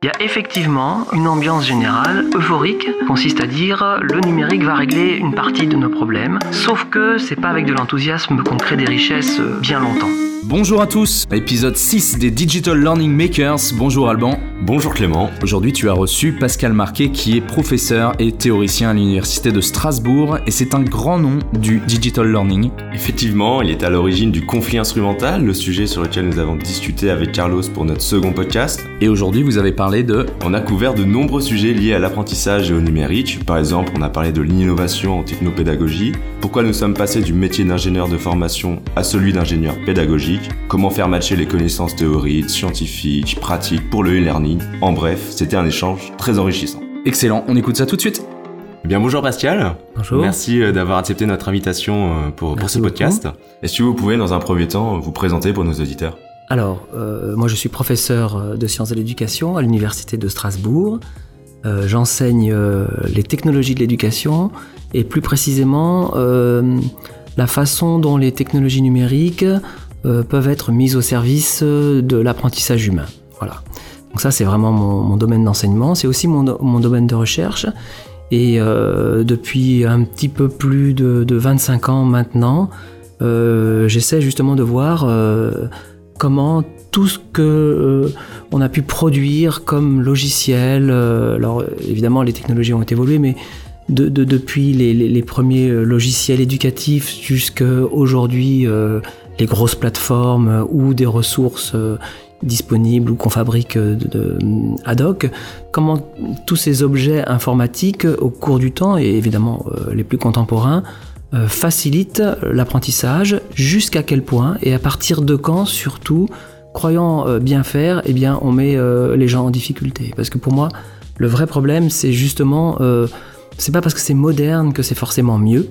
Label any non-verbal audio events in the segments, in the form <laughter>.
Il y a effectivement une ambiance générale euphorique, consiste à dire le numérique va régler une partie de nos problèmes, sauf que c'est pas avec de l'enthousiasme qu'on crée des richesses bien longtemps. Bonjour à tous, épisode 6 des Digital Learning Makers. Bonjour Alban. Bonjour Clément. Aujourd'hui, tu as reçu Pascal Marquet qui est professeur et théoricien à l'université de Strasbourg et c'est un grand nom du digital learning. Effectivement, il est à l'origine du conflit instrumental, le sujet sur lequel nous avons discuté avec Carlos pour notre second podcast. Et aujourd'hui, vous avez parlé de On a couvert de nombreux sujets liés à l'apprentissage et au numérique. Par exemple, on a parlé de l'innovation en technopédagogie, pourquoi nous sommes passés du métier d'ingénieur de formation à celui d'ingénieur pédagogique? Comment faire matcher les connaissances théoriques, scientifiques, pratiques pour le e-learning? En bref, c'était un échange très enrichissant. Excellent, on écoute ça tout de suite. Eh bien bonjour Pascal. Bonjour. Merci euh, d'avoir accepté notre invitation euh, pour, pour ce podcast. Est-ce que vous pouvez dans un premier temps vous présenter pour nos auditeurs? Alors, euh, moi je suis professeur de sciences de l'éducation à l'université de Strasbourg. J'enseigne les technologies de l'éducation et plus précisément la façon dont les technologies numériques euh, peuvent être mises au service euh, de l'apprentissage humain. Voilà. Donc ça, c'est vraiment mon, domaine d'enseignement. C'est aussi mon, domaine de recherche. Et euh, depuis un petit peu plus de, 25 ans maintenant, j'essaie justement de voir comment tout ce que on a pu produire comme logiciel, alors évidemment les technologies ont évolué, mais depuis les, premiers logiciels éducatifs jusqu'à aujourd'hui les grosses plateformes ou des ressources euh, disponibles ou qu'on fabrique euh, ad hoc, comment tous ces objets informatiques au cours du temps, et évidemment euh, les plus contemporains, facilitent l'apprentissage, jusqu'à quel point et à partir de quand surtout, croyant bien faire, eh bien on met les gens en difficulté. Parce que pour moi, le vrai problème, c'est justement, c'est pas parce que c'est moderne que c'est forcément mieux,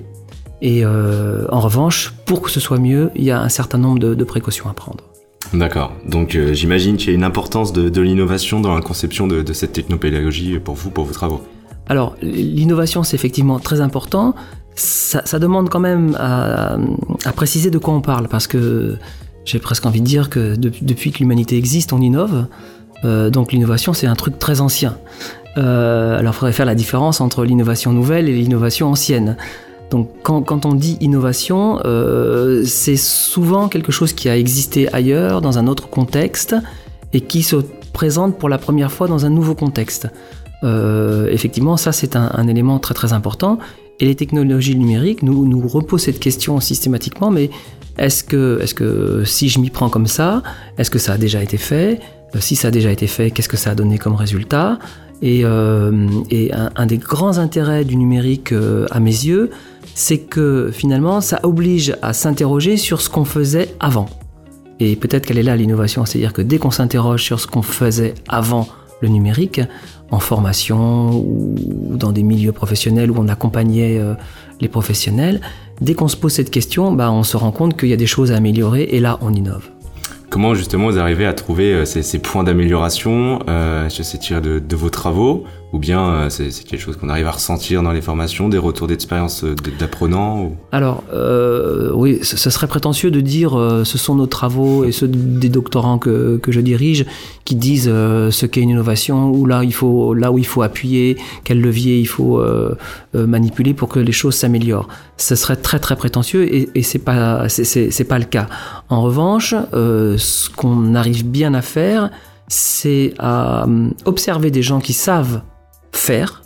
et euh, en revanche, pour que ce soit mieux, il y a un certain nombre de, précautions à prendre. D'accord. Donc euh, j'imagine qu'il y a une importance de, l'innovation dans la conception de, cette technopédagogie pour vous, pour vos travaux. Alors l'innovation, c'est effectivement très important. Ça, demande quand même à, préciser de quoi on parle, parce que j'ai presque envie de dire que depuis que l'humanité existe, on innove. Euh, donc l'innovation, c'est un truc très ancien. alors il faudrait faire la différence entre l'innovation nouvelle et l'innovation ancienne. Donc quand, on dit innovation, euh, c'est souvent quelque chose qui a existé ailleurs, dans un autre contexte, et qui se présente pour la première fois dans un nouveau contexte. Euh, effectivement, ça c'est un, élément très très important. Et les technologies numériques nous, nous reposent cette question systématiquement, mais est-ce que, est que si je m'y prends comme ça, est-ce que ça a déjà été fait? Euh, Si ça a déjà été fait, qu'est-ce que ça a donné comme résultat? Et, un, des grands intérêts du numérique à mes yeux, c'est que finalement, ça oblige à s'interroger sur ce qu'on faisait avant. Et peut-être qu'elle est là l'innovation, c'est-à-dire que dès qu'on s'interroge sur ce qu'on faisait avant le numérique, en formation ou dans des milieux professionnels où on accompagnait euh, les professionnels, dès qu'on se pose cette question, bah, on se rend compte qu'il y a des choses à améliorer et là, on innove. Comment justement vous arrivez à trouver euh, ces, points d'amélioration euh, c'est tiré de, vos travaux ou bien euh, c'est quelque chose qu'on arrive à ressentir dans les formations, des retours d'expérience euh, d'apprenants Alors oui, ce serait prétentieux de dire ce sont nos travaux et ceux des doctorants que, que je dirige qui disent ce qu'est une innovation ou là il faut là où il faut appuyer, quel levier il faut manipuler pour que les choses s'améliorent. Ce serait très très prétentieux et, et c'est pas pas le cas. En revanche, ce qu'on arrive bien à faire, c'est à observer des gens qui savent faire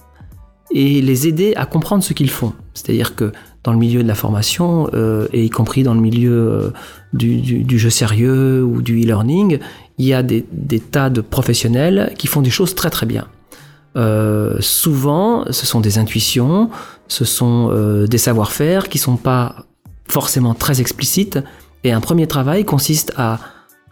et les aider à comprendre ce qu'ils font. C'est-à-dire que dans le milieu de la formation, euh, et y compris dans le milieu euh, du, jeu sérieux ou du e-learning, il y a des, tas de professionnels qui font des choses très très bien. Euh, souvent, ce sont des intuitions, ce sont des savoir-faire qui sont pas forcément très explicites. Et un premier travail consiste à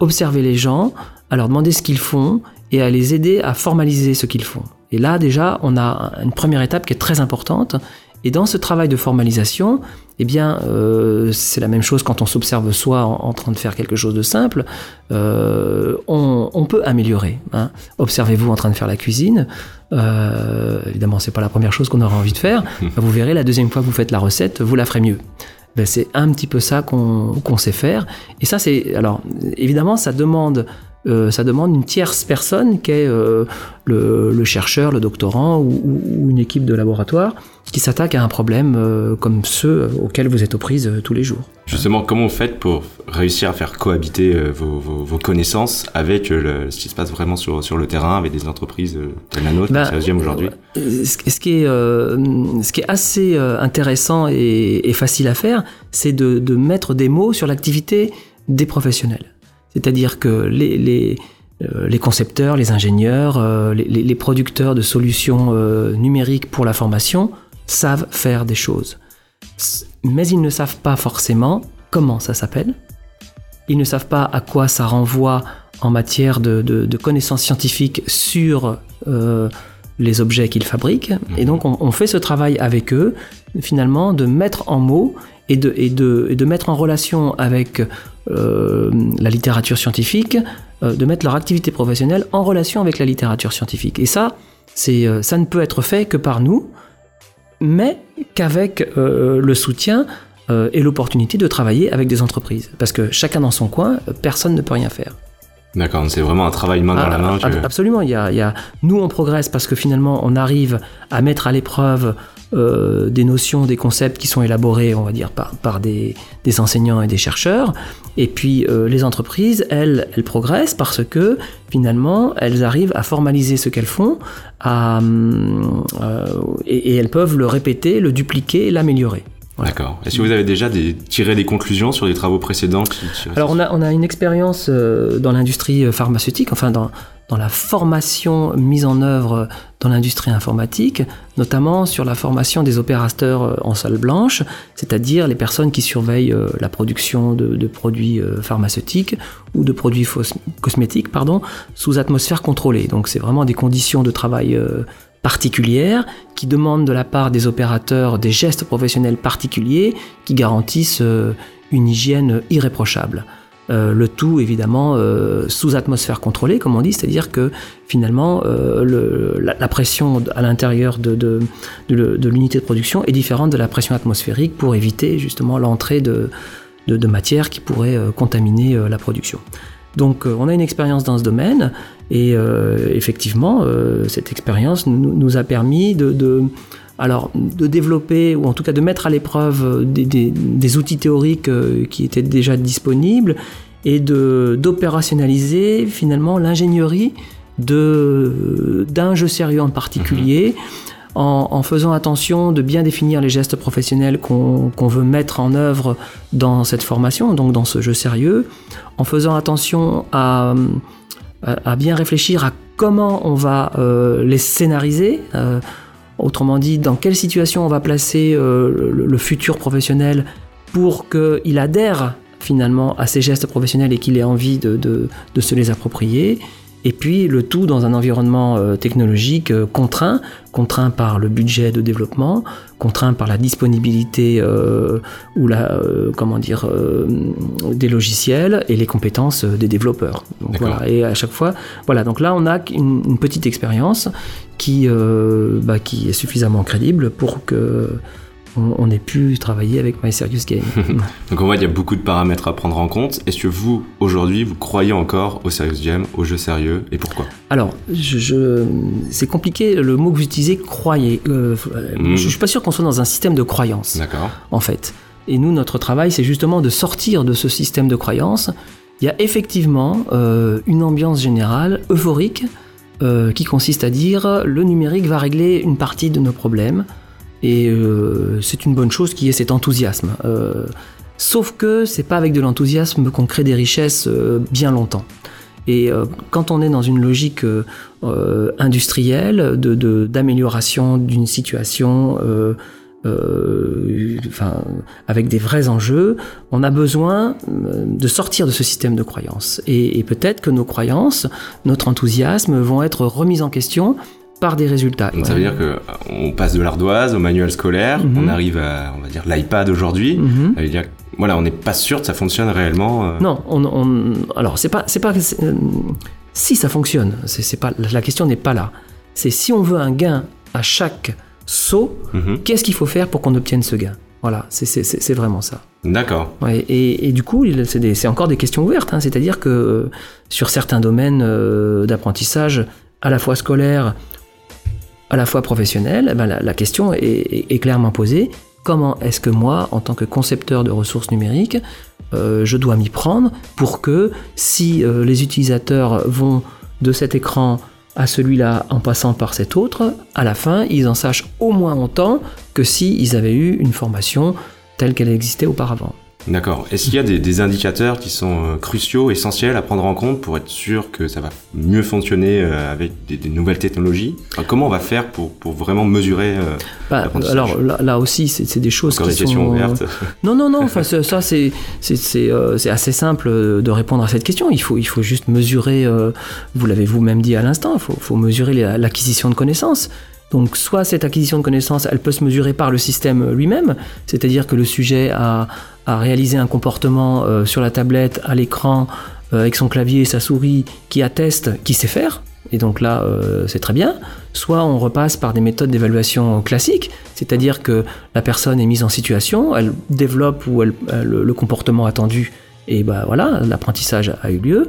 observer les gens, à leur demander ce qu'ils font et à les aider à formaliser ce qu'ils font. Et là, déjà, on a une première étape qui est très importante. Et dans ce travail de formalisation, eh bien, euh, c'est la même chose quand on s'observe soi en, train de faire quelque chose de simple. Euh, on, peut améliorer. Hein. Observez-vous en train de faire la cuisine. Euh, évidemment, c'est pas la première chose qu'on aura envie de faire. <laughs> Vous verrez, la deuxième fois que vous faites la recette, vous la ferez mieux. Ben, c'est un petit peu ça qu'on sait faire. Et ça, c'est alors évidemment, ça demande euh, ça demande une tierce personne qui est euh, le, le, chercheur, le doctorant ou, ou, une équipe de laboratoire qui s'attaque à un problème euh, comme ceux auxquels vous êtes aux prises tous les jours. Justement, comment vous faites pour réussir à faire cohabiter vos, vos, vos, connaissances avec le, ce qui se passe vraiment sur, sur le terrain, avec des entreprises comme la nôtre, aujourd'hui? ce, qui est, ce qui est assez intéressant et, et facile à faire, c'est de, de mettre des mots sur l'activité des professionnels. C'est-à-dire que les, les, euh, les, concepteurs, les ingénieurs, euh, les, les, producteurs de solutions euh, numériques pour la formation savent faire des choses. Mais ils ne savent pas forcément comment ça s'appelle. Ils ne savent pas à quoi ça renvoie en matière de, de, de connaissances scientifiques sur les objets qu'ils fabriquent. Et donc on, on, fait ce travail avec eux, finalement, de mettre en mots et de, et de, et de mettre en relation avec euh, la littérature scientifique, euh, de mettre leur activité professionnelle en relation avec la littérature scientifique. Et ça, c'est, euh, ça ne peut être fait que par nous, mais qu'avec le soutien et l'opportunité de travailler avec des entreprises. Parce que chacun dans son coin, personne ne peut rien faire. D'accord, c'est vraiment un travail main dans la main. Ah, absolument, il y, a, il y a, nous on progresse parce que finalement on arrive à mettre à l'épreuve euh, des notions, des concepts qui sont élaborés, on va dire, par, par des, des, enseignants et des chercheurs. Et puis euh, les entreprises, elles, elles progressent parce que finalement, elles arrivent à formaliser ce qu'elles font à, euh, et, et, elles peuvent le répéter, le dupliquer, l'améliorer. Voilà. D'accord. Est-ce que vous avez déjà des, tiré des conclusions sur les travaux précédents Alors on a, on a une expérience euh, dans l'industrie pharmaceutique, enfin dans, dans la formation mise en œuvre dans l'industrie informatique, notamment sur la formation des opérateurs euh, en salle blanche, c'est-à-dire les personnes qui surveillent euh, la production de, de produits euh, pharmaceutiques ou de produits cosmétiques pardon, sous atmosphère contrôlée. Donc c'est vraiment des conditions de travail particulières qui demandent de la part des opérateurs des gestes professionnels particuliers qui garantissent une hygiène irréprochable. Euh, le tout évidemment euh, sous atmosphère contrôlée, comme on dit, c'est-à-dire que finalement euh, le, la, pression à l'intérieur de, de, l'unité de production est différente de la pression atmosphérique pour éviter justement l'entrée de, matières qui pourraient contaminer la production. Donc on a une expérience dans ce domaine et effectivement cette expérience nous, a permis de, développer ou en tout cas de mettre à l'épreuve des, outils théoriques euh, qui étaient déjà disponibles et d'opérationnaliser finalement l'ingénierie d'un jeu sérieux en particulier. Mmh. En, faisant attention de bien définir les gestes professionnels qu'on qu veut mettre en œuvre dans cette formation, donc dans ce jeu sérieux, en faisant attention à, bien réfléchir à comment on va euh, les scénariser. Euh, Autrement dit, dans quelle situation on va placer euh, le, futur professionnel pour qu'il adhère finalement à ces gestes professionnels et qu'il ait envie de, se les approprier. Et puis le tout dans un environnement euh, technologique euh, contraint, contraint par le budget de développement, contraint par la disponibilité euh, ou la euh, comment dire euh, des logiciels et les compétences des développeurs. Donc, voilà. Et à chaque fois, voilà. Donc là, on a une, une petite expérience qui bah, qui est suffisamment crédible pour que on, ait pu travailler avec My Serious Game. <laughs> Donc on voit qu'il y a beaucoup de paramètres à prendre en compte. Est-ce que vous, aujourd'hui, vous croyez encore au Serious Game, au jeu sérieux, et pourquoi? Alors, je, je c'est compliqué, le mot que vous utilisez, croyez. Euh, mmh. Je, je suis pas sûr qu'on soit dans un système de croyance. D'accord. En fait. Et nous, notre travail, c'est justement de sortir de ce système de croyance. Il y a effectivement euh, une ambiance générale euphorique euh, qui consiste à dire le numérique va régler une partie de nos problèmes. Et euh, c'est une bonne chose qu'il y ait cet enthousiasme. Euh, sauf que c'est pas avec de l'enthousiasme qu'on crée des richesses euh, bien longtemps. Et euh, quand on est dans une logique euh, industrielle d'amélioration de, d'une situation, enfin, avec des vrais enjeux, on a besoin de sortir de ce système de croyances. Et, et peut-être que nos croyances, notre enthousiasme vont être remis en question par des résultats. Donc ça veut dire que on passe de l'ardoise au manuel scolaire, mm -hmm. on arrive à, on va dire, l'iPad aujourd'hui. Mm -hmm. Ça veut dire, voilà, on n'est pas sûr que ça fonctionne réellement. Euh... Non, on, on, alors c'est pas, c'est pas, euh, si ça fonctionne, c'est pas, la question n'est pas là. C'est si on veut un gain à chaque saut, mm -hmm. qu'est-ce qu'il faut faire pour qu'on obtienne ce gain? Voilà, c'est- vraiment ça. D'accord. Ouais, et, et du coup, c'est encore des questions ouvertes. hein. C'est-à-dire que euh, sur certains domaines euh, d'apprentissage, à la fois scolaire, à la fois professionnel, eh ben, la, question est, clairement posée. Comment est-ce que moi, en tant que concepteur de ressources numériques, euh, je dois m'y prendre pour que si euh, les utilisateurs vont de cet écran à celui-là en passant par cet autre, à la fin, ils en sachent au moins autant que s'ils avaient eu une formation telle qu'elle existait auparavant. D'accord. Est-ce qu'il y a des, des indicateurs qui sont euh, cruciaux, essentiels à prendre en compte pour être sûr que ça va mieux fonctionner euh, avec des, des nouvelles technologies? Enfin, Comment on va faire pour, pour vraiment mesurer euh, Bah, alors là, là aussi, c'est des choses encore qui sont... ouvertes <laughs> Non, non, non. Enfin, ça, c'est euh, assez simple euh, de répondre à cette question. Il faut il faut juste mesurer. euh, vous l'avez vous-même dit à l'instant. Il faut, faut mesurer la- l'acquisition de connaissances. Donc, soit cette acquisition de connaissances, elle peut se mesurer par le système lui-même, c'est-à-dire que le sujet a, réalisé un comportement euh, sur la tablette, à l'écran, euh, avec son clavier et sa souris, qui atteste qu'il sait faire. Et donc là, euh, c'est très bien. Soit on repasse par des méthodes d'évaluation classiques, c'est-à-dire que la personne est mise en situation, elle développe le comportement attendu, et ben voilà, l'apprentissage a eu lieu.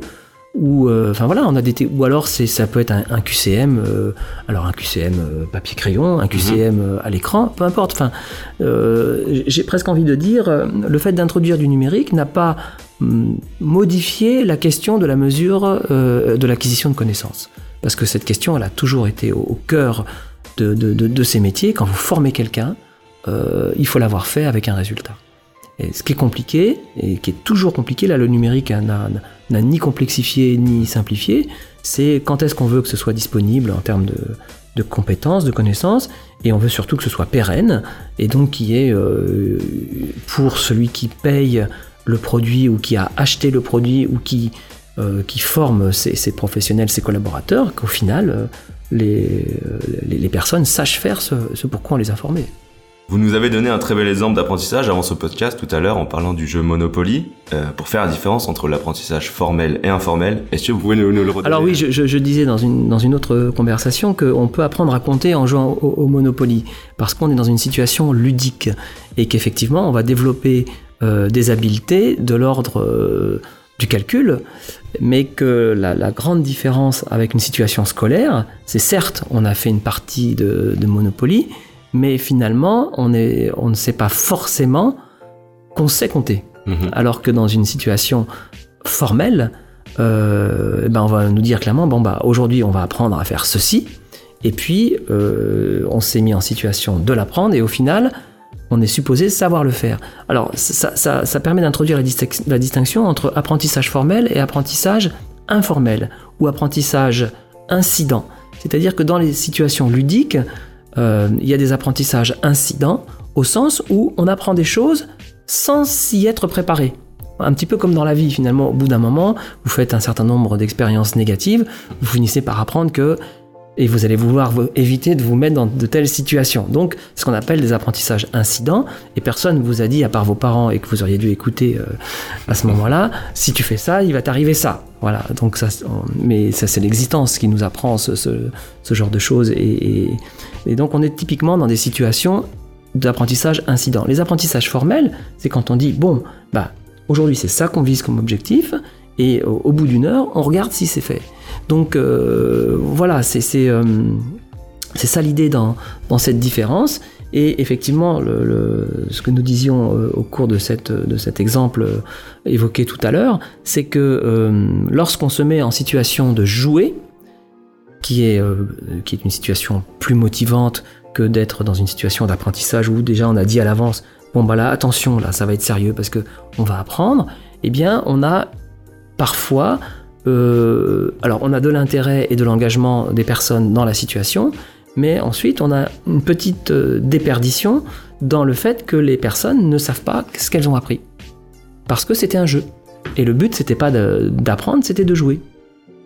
Ou euh, enfin voilà, on a des ou alors c'est ça peut être un, un QCM, euh, alors un QCM euh, papier crayon, un QCM euh, à l'écran, peu importe. Enfin, j'ai presque envie de dire, le fait d'introduire du numérique n'a pas hum, modifié la question de la mesure de l'acquisition de connaissances, parce que cette question, elle a toujours été au, au cœur de, de, de- de ces métiers. Quand vous formez quelqu'un, il faut l'avoir fait avec un résultat. Ce qui est compliqué, et qui est toujours compliqué, là le numérique n'a n'a ni complexifié ni simplifié, c'est quand est-ce qu'on veut que ce soit disponible en termes de, compétences, de connaissances, et on veut surtout que ce soit pérenne, et donc qui est euh, pour celui qui paye le produit ou qui a acheté le produit ou qui, euh, forme ses, professionnels, ses collaborateurs, qu'au final, euh, les, euh, les personnes sachent faire ce, ce pourquoi on les a formés. Vous nous avez donné un très bel exemple d'apprentissage avant ce podcast tout à l'heure en parlant du jeu Monopoly. Euh, pour faire la différence entre l'apprentissage formel et informel, est-ce que vous pouvez nous, le redonner Alors oui, je, disais dans une, dans une autre conversation qu'on peut apprendre à compter en jouant au, Monopoly, parce qu'on est dans une situation ludique, et qu'effectivement on va développer euh, des habiletés de l'ordre euh, du calcul, mais que la, grande différence avec une situation scolaire, c'est certes on a fait une partie de Monopoly, mais finalement on, est, on ne sait pas forcément qu'on sait compter. Mhm. Alors que dans une situation formelle, euh, ben on va nous dire clairement, bon bah aujourd'hui on va apprendre à faire ceci, et puis euh, on s'est mis en situation de l'apprendre, et au final on est supposé savoir le faire. Alors ça, ça- ça permet d'introduire la, distinc- la distinction entre apprentissage formel et apprentissage informel, ou apprentissage incident. C'est-à-dire que dans les situations ludiques, euh, il y a des apprentissages incidents, au sens où on apprend des choses sans s'y être préparé. Un petit peu comme dans la vie, finalement, au bout d'un moment, vous faites un certain nombre d'expériences négatives, vous finissez par apprendre que, et vous allez vouloir éviter de vous mettre dans de telles situations. Donc, ce qu'on appelle des apprentissages incidents, et personne ne vous a dit, à part vos parents, et que vous auriez dû écouter euh, à ce moment-là, si tu fais ça, il va t'arriver ça. Voilà, donc ça, mais ça c'est l'existence qui nous apprend ce, genre de choses, et, donc on est typiquement dans des situations d'apprentissage incident. Les apprentissages formels, c'est quand on dit bon, bah aujourd'hui c'est ça qu'on vise comme objectif, et au bout d'une heure, on regarde si c'est fait. Donc euh, voilà, euh, c'est ça l'idée dans, cette différence. Et effectivement, ce que nous disions euh, au cours de, cet exemple évoqué tout à l'heure, c'est que lorsqu'on se met en situation de jouer, qui est, qui est une situation plus motivante que d'être dans une situation d'apprentissage où déjà on a dit à l'avance, bon bah là attention, là ça va être sérieux parce que on va apprendre, eh bien on a parfois, euh, alors on a de l'intérêt et de l'engagement des personnes dans la situation, mais ensuite on a une petite euh, déperdition dans le fait que les personnes ne savent pas ce qu'elles ont appris. Parce que c'était un jeu. Et le but c'était pas d'apprendre, c'était de jouer.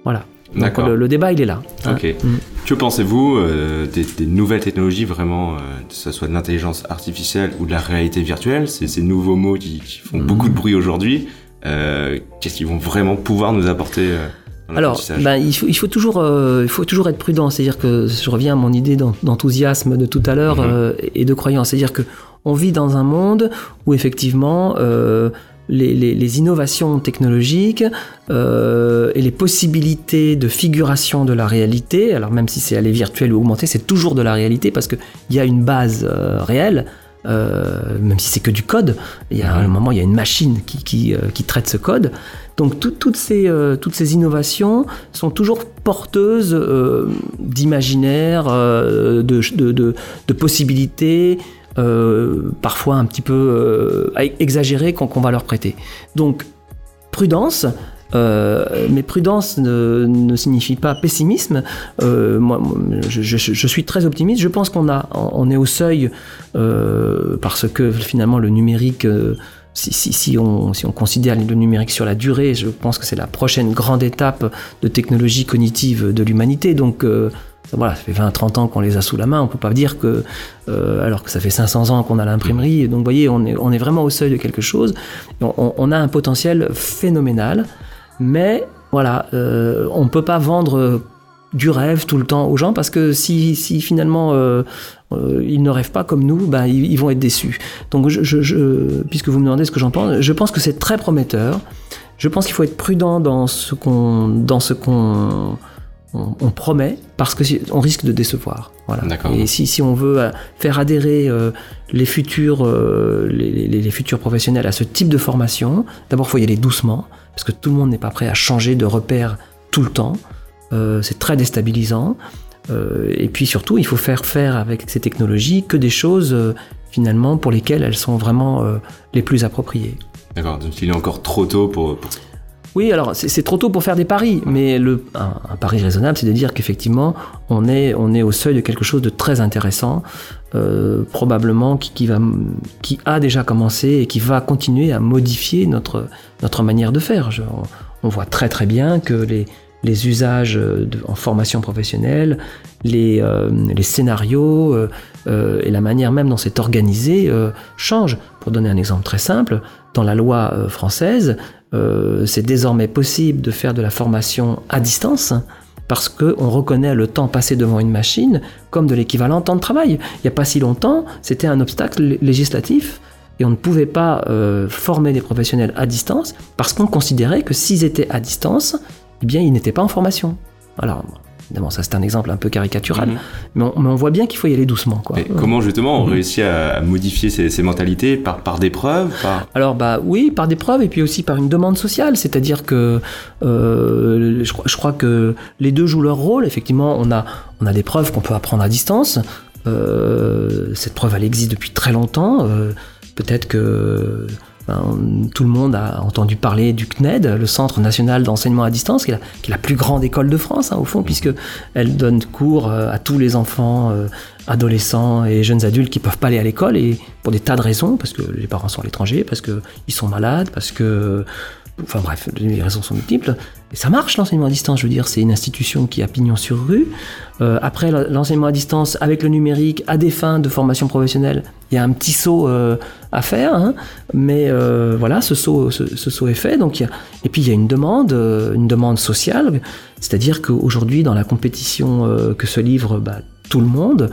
Voilà. Donc le, le débat il est là. hein. Ok. Mm. Que pensez-vous euh, des, des nouvelles technologies, vraiment, euh, que ce soit de l'intelligence artificielle ou de la réalité virtuelle, ces, ces nouveaux mots qui, qui font Mhm. beaucoup de bruit aujourd'hui, qu'est-ce qu'ils vont vraiment pouvoir nous apporter euh, Alors, ben, il, faut, il, faut toujours, euh, il faut toujours être prudent. C'est-à-dire que je reviens à mon idée d'en- d'enthousiasme de tout à l'heure Mhm. euh, et de croyance. C'est-à-dire que on vit dans un monde où effectivement euh, les, innovations technologiques euh, et les possibilités de figuration de la réalité, alors même si c'est aller virtuel ou augmenté, c'est toujours de la réalité parce qu'il y a une base euh, même si c'est que du code, il y a un moment, il y a une machine qui, qui, traite ce code. Donc toutes, ces, toutes ces innovations sont toujours porteuses d'imaginaire, de, de, de, possibilités, euh, parfois un petit peu euh, exagéré qu'on va leur prêter. Donc prudence, euh, mais prudence ne, ne, signifie pas pessimisme. Euh, moi, je, suis très optimiste. Je pense qu'on a, on est au seuil euh, parce que finalement le numérique. Si, on, si on considère le numérique sur la durée, je pense que c'est la prochaine grande étape de technologie cognitive de l'humanité. Donc, voilà, ça fait 20-30 ans qu'on les a sous la main, on peut pas dire que, alors que ça fait 500 ans qu'on a l'imprimerie, donc vous voyez, on est, on est vraiment au seuil de quelque chose, on, a un potentiel phénoménal, mais voilà, euh, on ne peut pas vendre du rêve tout le temps aux gens parce que si, si finalement euh, ils ne rêvent pas comme nous, ben, ils, vont être déçus. Donc, je, je, puisque vous me demandez ce que j'en pense, je pense que c'est très prometteur. Je pense qu'il faut être prudent dans ce qu'on, dans ce qu'on on, promet parce que on risque de décevoir. Voilà. Et si, si, on veut euh, faire adhérer euh, les futurs euh, les, futurs professionnels à ce type de formation, d'abord il faut y aller doucement parce que tout le monde n'est pas prêt à changer de repère tout le temps. c'est très déstabilisant. et puis surtout, il faut faire faire avec ces technologies que des choses finalement pour lesquelles elles sont vraiment les plus appropriées. D'accord, donc il est encore trop tôt pour oui, alors c'est trop tôt pour faire des paris, mais un, pari raisonnable, c'est de dire qu'effectivement, on est, au seuil de quelque chose de très intéressant, euh, probablement qui, a déjà commencé et qui va continuer à modifier notre, manière de faire. on, voit très très bien que les, usages de, en formation professionnelle, les, euh, scénarios euh, et la manière même dont c'est organisé changent. Pour donner un exemple très simple, dans la loi française, euh, c'est désormais possible de faire de la formation à distance parce qu'on reconnaît le temps passé devant une machine comme de l'équivalent temps de travail. Il n'y a pas si longtemps, c'était un obstacle législatif et on ne pouvait pas euh, former des professionnels à distance parce qu'on considérait que s'ils étaient à distance, eh ils n'étaient pas en formation. Évidemment, ça c'est un exemple un peu caricatural, mhm. mais, on, voit bien qu'il faut y aller doucement. Quoi. comment justement on mhm. réussit à, modifier ces, mentalités par, par des preuves Alors bah oui, par des preuves et puis aussi par une demande sociale, c'est-à-dire que euh, je, crois que les deux jouent leur rôle. Effectivement, on a, on a des preuves qu'on peut apprendre à distance. Euh, cette preuve, elle existe depuis très longtemps. Euh, peut-être que tout le monde a entendu parler du CNED, le Centre national d'enseignement à distance, qui est, la, plus grande école de France, hein, au fond, puisque elle donne cours euh, à tous les enfants, euh, adolescents et jeunes adultes qui peuvent pas aller à l'école, et pour des tas de raisons, parce que les parents sont à l'étranger, parce qu'ils sont malades, parce que Enfin bref, les raisons sont multiples. Et ça marche l'enseignement à distance, je veux dire, c'est une institution qui a pignon sur rue. Euh, après l'enseignement à distance avec le numérique à des fins de formation professionnelle, il y a un petit saut euh, à faire, hein. mais euh, voilà, ce saut, ce, saut est fait. Donc et puis il y a une demande, une demande sociale, c'est-à-dire qu'aujourd'hui dans la compétition que se livre bah, tout le monde,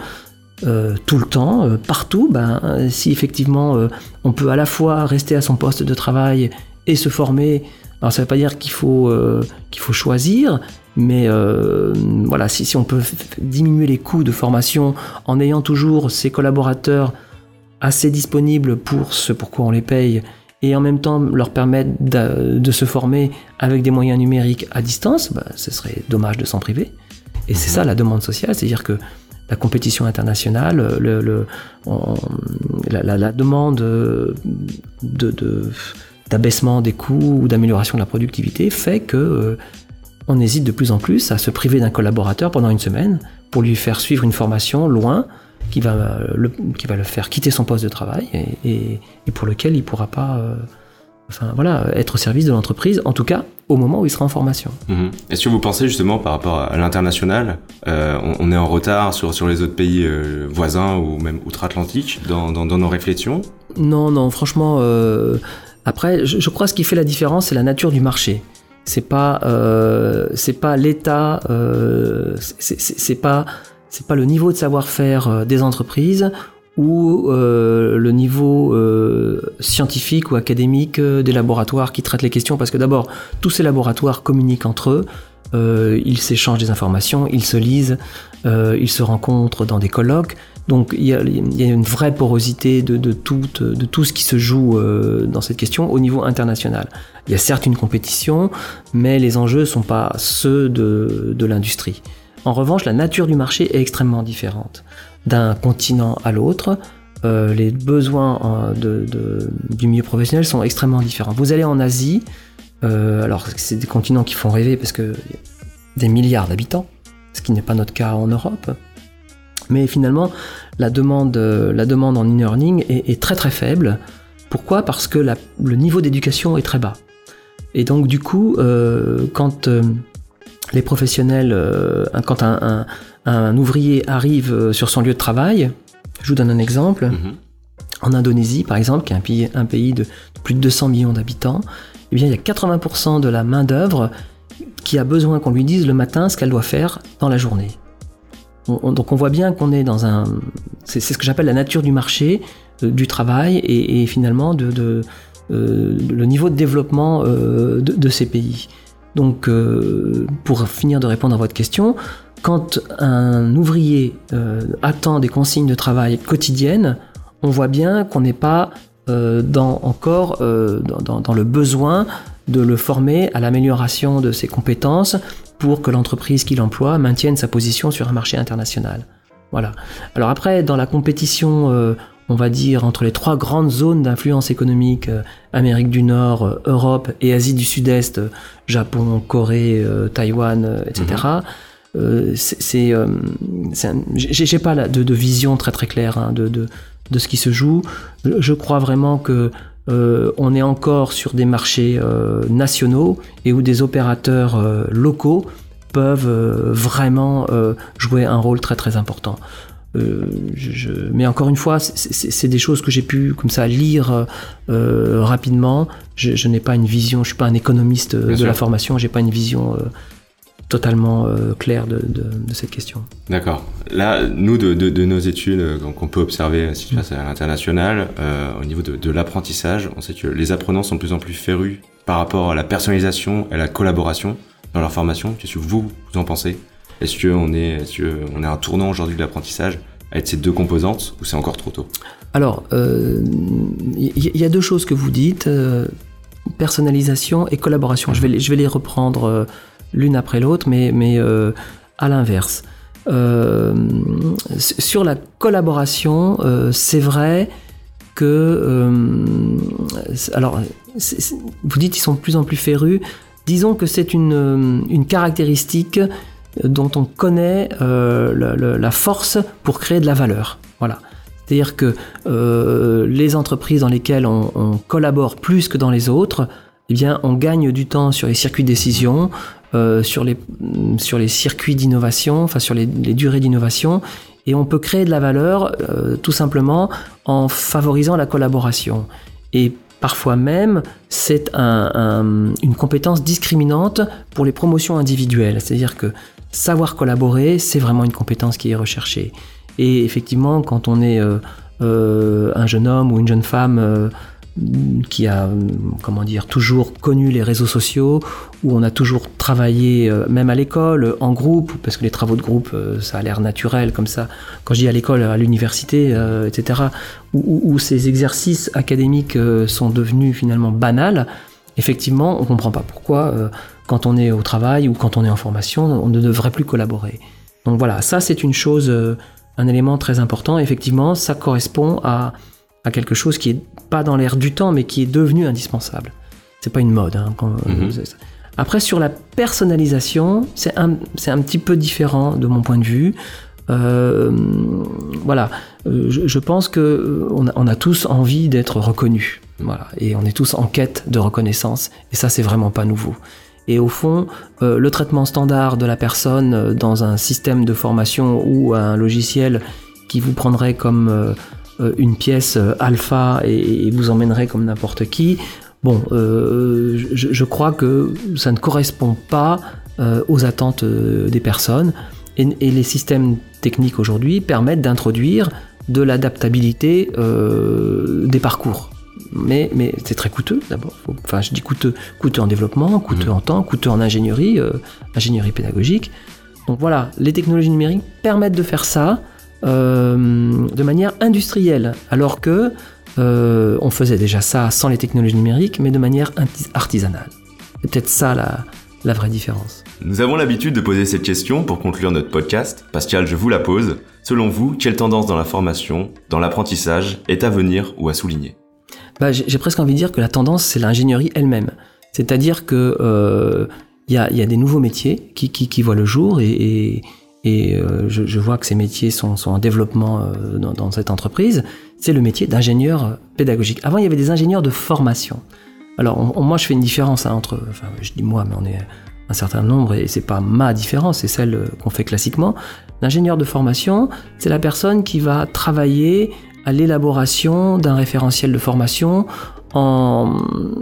tout le temps, partout, ben, si effectivement on peut à la fois rester à son poste de travail et se former. Alors ça ne veut pas dire qu'il faut, euh, qu'il faut choisir, mais euh, voilà, si, si, on peut diminuer les coûts de formation en ayant toujours ses collaborateurs assez disponibles pour ce pourquoi on les paye, et en même temps leur permettre de, se former avec des moyens numériques à distance, bah, ce serait dommage de s'en priver. Et c'est ça la demande sociale, c'est-à-dire que la compétition internationale, le, le la, la, demande de, de d'abaissement des coûts ou d'amélioration de la productivité fait que euh, on hésite de plus en plus à se priver d'un collaborateur pendant une semaine pour lui faire suivre une formation loin qui va le, qui va le faire quitter son poste de travail et, pour lequel il ne pourra pas euh, enfin, voilà, être au service de l'entreprise, en tout cas au moment où il sera en formation. Mhm. Est-ce que vous pensez justement par rapport à l'international, euh, on, est en retard sur, sur les autres pays voisins ou même outre-Atlantique dans, dans, nos réflexions? Non, non, franchement, après, je, crois que ce qui fait la différence, c'est la nature du marché. C'est pas, euh, c'est pas l'État, euh, c'est pas, c'est pas le niveau de savoir-faire euh, des entreprises ou le niveau scientifique ou académique des laboratoires qui traitent les questions, parce que d'abord, tous ces laboratoires communiquent entre eux, ils s'échangent des informations, ils se lisent, ils se rencontrent dans des colloques. Donc il y, a, une vraie porosité de, tout, ce qui se joue euh, dans cette question au niveau international. Il y a certes une compétition, mais les enjeux ne sont pas ceux de, l'industrie. En revanche, la nature du marché est extrêmement différente. D'un continent à l'autre, euh, les besoins euh, du milieu professionnel sont extrêmement différents. Vous allez en Asie, alors c'est des continents qui font rêver parce que des milliards d'habitants, ce qui n'est pas notre cas en Europe. Mais finalement, la demande, euh, la demande en e-learning est, très très faible. Pourquoi? Parce que le niveau d'éducation est très bas. Et donc du coup, euh, quand euh, les professionnels, quand un, ouvrier arrive sur son lieu de travail, je vous donne un exemple. Mhm. En Indonésie, par exemple, qui est un pays, un pays de plus de 200 millions d'habitants, eh bien, il y a 80% de la main-d'œuvre qui a besoin qu'on lui dise le matin ce qu'elle doit faire dans la journée donc on voit bien qu'on est dans un... C'est ce que j'appelle la nature du marché, euh, du travail et, finalement de, euh, le niveau de développement euh, de, ces pays. Donc pour finir de répondre à votre question, quand un ouvrier attend des consignes de travail quotidiennes, on voit bien qu'on n'est pas encore dans, le besoin de le former à l'amélioration de ses compétences pour que l'entreprise qui l'emploie maintienne sa position sur un marché international. Voilà. Alors après, dans la compétition, euh, on va dire, entre les trois grandes zones d'influence économique, euh, Amérique du Nord, euh, Europe et Asie du Sud-Est, Japon, Corée, Taïwan, etc., mhm. c'est, j'ai pas de, de, vision très très claire hein, de, de, de, ce qui se joue. Je crois vraiment que euh, on est encore sur des marchés euh, nationaux et où des opérateurs euh, locaux peuvent vraiment jouer un rôle très très important. mais encore une fois, c'est des choses que j'ai pu comme ça lire rapidement. Je, n'ai pas une vision, je suis pas un économiste de la formation, j'ai pas une vision totalement euh, clair de, cette question. D'accord. Là, nous, de, nos études euh, qu'on peut observer si tu passes à l'international, euh, au niveau de, l'apprentissage, on sait que les apprenants sont de plus en plus férus par rapport à la personnalisation et à la collaboration dans leur formation. Qu'est-ce que vous, vous en pensez? Est-ce qu'on est, est, on est un tournant aujourd'hui de l'apprentissage avec ces deux composantes ou c'est encore trop tôt? Alors, il y, a deux choses que vous dites personnalisation et collaboration. Je vais, je vais les reprendre l'une après l'autre, mais, mais euh, à l'inverse. Euh, sur la collaboration, euh, c'est vrai que... alors, vous dites qu'ils sont de plus en plus férus. Disons que c'est une, une, caractéristique dont on connaît la, force pour créer de la valeur. Voilà. C'est-à-dire que les entreprises dans lesquelles on, on, collabore plus que dans les autres, eh bien, on gagne du temps sur les circuits de décision, euh, sur, les, sur les circuits d'innovation, enfin sur les, durées d'innovation, et on peut créer de la valeur euh, tout simplement en favorisant la collaboration. Et parfois même, c'est une compétence discriminante pour les promotions individuelles. C'est-à-dire que savoir collaborer, c'est vraiment une compétence qui est recherchée. Et effectivement, quand on est euh, un jeune homme ou une jeune femme qui a comment dire toujours connu les réseaux sociaux où on a toujours travaillé euh, même à l'école en groupe parce que les travaux de groupe euh, ça a l'air naturel comme ça quand je dis à l'école à l'université euh, etc où, ces exercices académiques sont devenus finalement banals effectivement on comprend pas pourquoi quand on est au travail ou quand on est en formation on ne devrait plus collaborer. Donc voilà ça c'est une chose un élément très important. Effectivement ça correspond à à quelque chose qui est pas dans l'air du temps, mais qui est devenu indispensable. C'est pas une mode. Hein, mhm. Après, sur la personnalisation, c'est un, un, petit peu différent de mon point de vue. Euh, voilà, euh, je, pense que euh, on a, on a tous envie d'être reconnus, voilà, et on est tous en quête de reconnaissance, et ça c'est vraiment pas nouveau. Et au fond, le traitement standard de la personne dans un système de formation ou un logiciel qui vous prendrait comme euh, une pièce euh, alpha et, vous emmènerait comme n'importe qui. Bon, euh, je, crois que ça ne correspond pas aux attentes des personnes et, les systèmes techniques aujourd'hui permettent d'introduire de l'adaptabilité euh, des parcours. Mais, mais c'est très coûteux d'abord. Enfin, je dis coûteux, coûteux en développement, coûteux en temps, coûteux en ingénierie, euh, ingénierie pédagogique. Donc voilà, les technologies numériques permettent de faire ça euh, de manière industrielle, alors que euh, on faisait déjà ça sans les technologies numériques, mais de manière artis- artisanale. C'est peut-être ça la, la vraie différence. Nous avons l'habitude de poser cette question pour conclure notre podcast. Pascal, je vous la pose. Selon vous, quelle tendance dans la formation, dans l'apprentissage, est à venir ou à souligner? Bah, j'ai presque envie de dire que la tendance, c'est l'ingénierie elle-même. C'est-à-dire que euh, il y, a, il y a des nouveaux métiers qui, qui, qui voient le jour et, et, et, euh, je, je vois que ces métiers sont, sont en développement euh, dans, dans cette entreprise. C'est le métier d'ingénieur pédagogique. Avant, il y avait des ingénieurs de formation. Alors, on- on- moi, je fais une différence hein, entre, enfin, je dis moi, mais on est un certain nombre et c'est pas ma différence, c'est celle euh, qu'on fait classiquement. L'ingénieur de formation, c'est la personne qui va travailler à l'élaboration d'un référentiel de formation en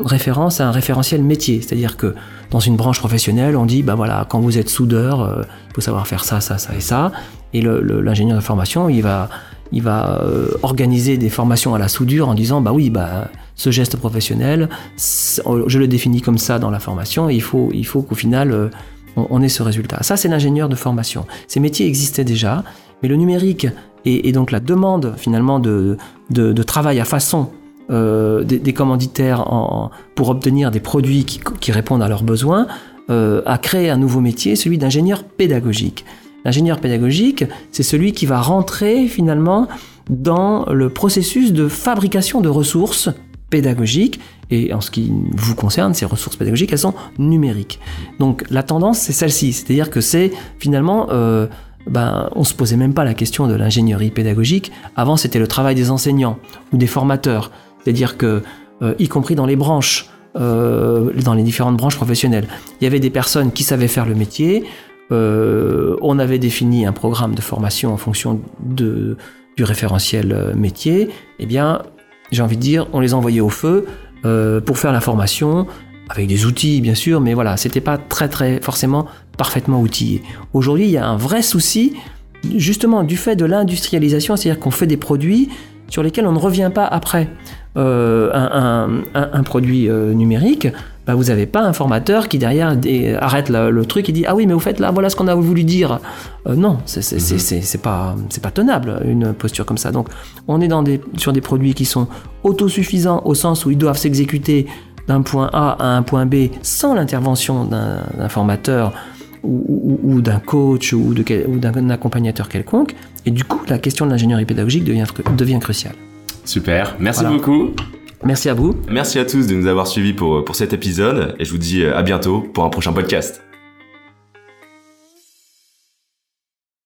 référence à un référentiel métier. C'est-à-dire que dans une branche professionnelle, on dit, bah voilà, quand vous êtes soudeur, euh, il faut savoir faire ça, ça, ça et ça. Et l'ingénieur de formation, il va, il va euh, organiser des formations à la soudure en disant, bah oui, bah ce geste professionnel, c'est- je le définis comme ça dans la formation, et il faut, il faut qu'au final, euh, on, ait ce résultat. Ça, c'est l'ingénieur de formation. Ces métiers existaient déjà, mais le numérique et, donc la demande finalement de, de travail à façon euh, des, commanditaires pour obtenir des produits qui, répondent à leurs besoins euh, a créé un nouveau métier, celui d'ingénieur pédagogique. L'ingénieur pédagogique, c'est celui qui va rentrer finalement dans le processus de fabrication de ressources pédagogiques. Et en ce qui vous concerne, ces ressources pédagogiques, elles sont numériques. Donc la tendance, c'est celle-ci. C'est-à-dire que c'est finalement... Euh, ben, on se posait même pas la question de l'ingénierie pédagogique. Avant, c'était le travail des enseignants ou des formateurs. C'est-à-dire que, euh, y compris dans les branches, euh, dans les différentes branches professionnelles, il y avait des personnes qui savaient faire le métier. Euh, on avait défini un programme de formation en fonction de, du référentiel métier. Eh bien, j'ai envie de dire, on les envoyait au feu pour faire la formation avec des outils bien sûr, mais voilà, c'était pas très très forcément parfaitement outillé. Aujourd'hui, il y a un vrai souci justement du fait de l'industrialisation, c'est-à-dire qu'on fait des produits sur lesquels on ne revient pas après. Euh, un, un- un- un produit euh, numérique, bah, vous n'avez pas un formateur qui derrière arrête le, le truc et dit ah oui mais au fait là voilà ce qu'on a voulu dire. Euh, non, c'est c'est- pas c'est pas tenable une posture comme ça. Donc on est dans des, sur des produits qui sont autosuffisants au sens où ils doivent s'exécuter d'un point A à un point B sans l'intervention d'un formateur ou, ou- ou d'un coach ou d'un accompagnateur quelconque. Et du coup, la question de l'ingénierie pédagogique devient, devient cruciale. Super, merci Voilà. beaucoup. Merci à vous. Merci à tous de nous avoir suivis pour, pour cet épisode et je vous dis à bientôt pour un prochain podcast.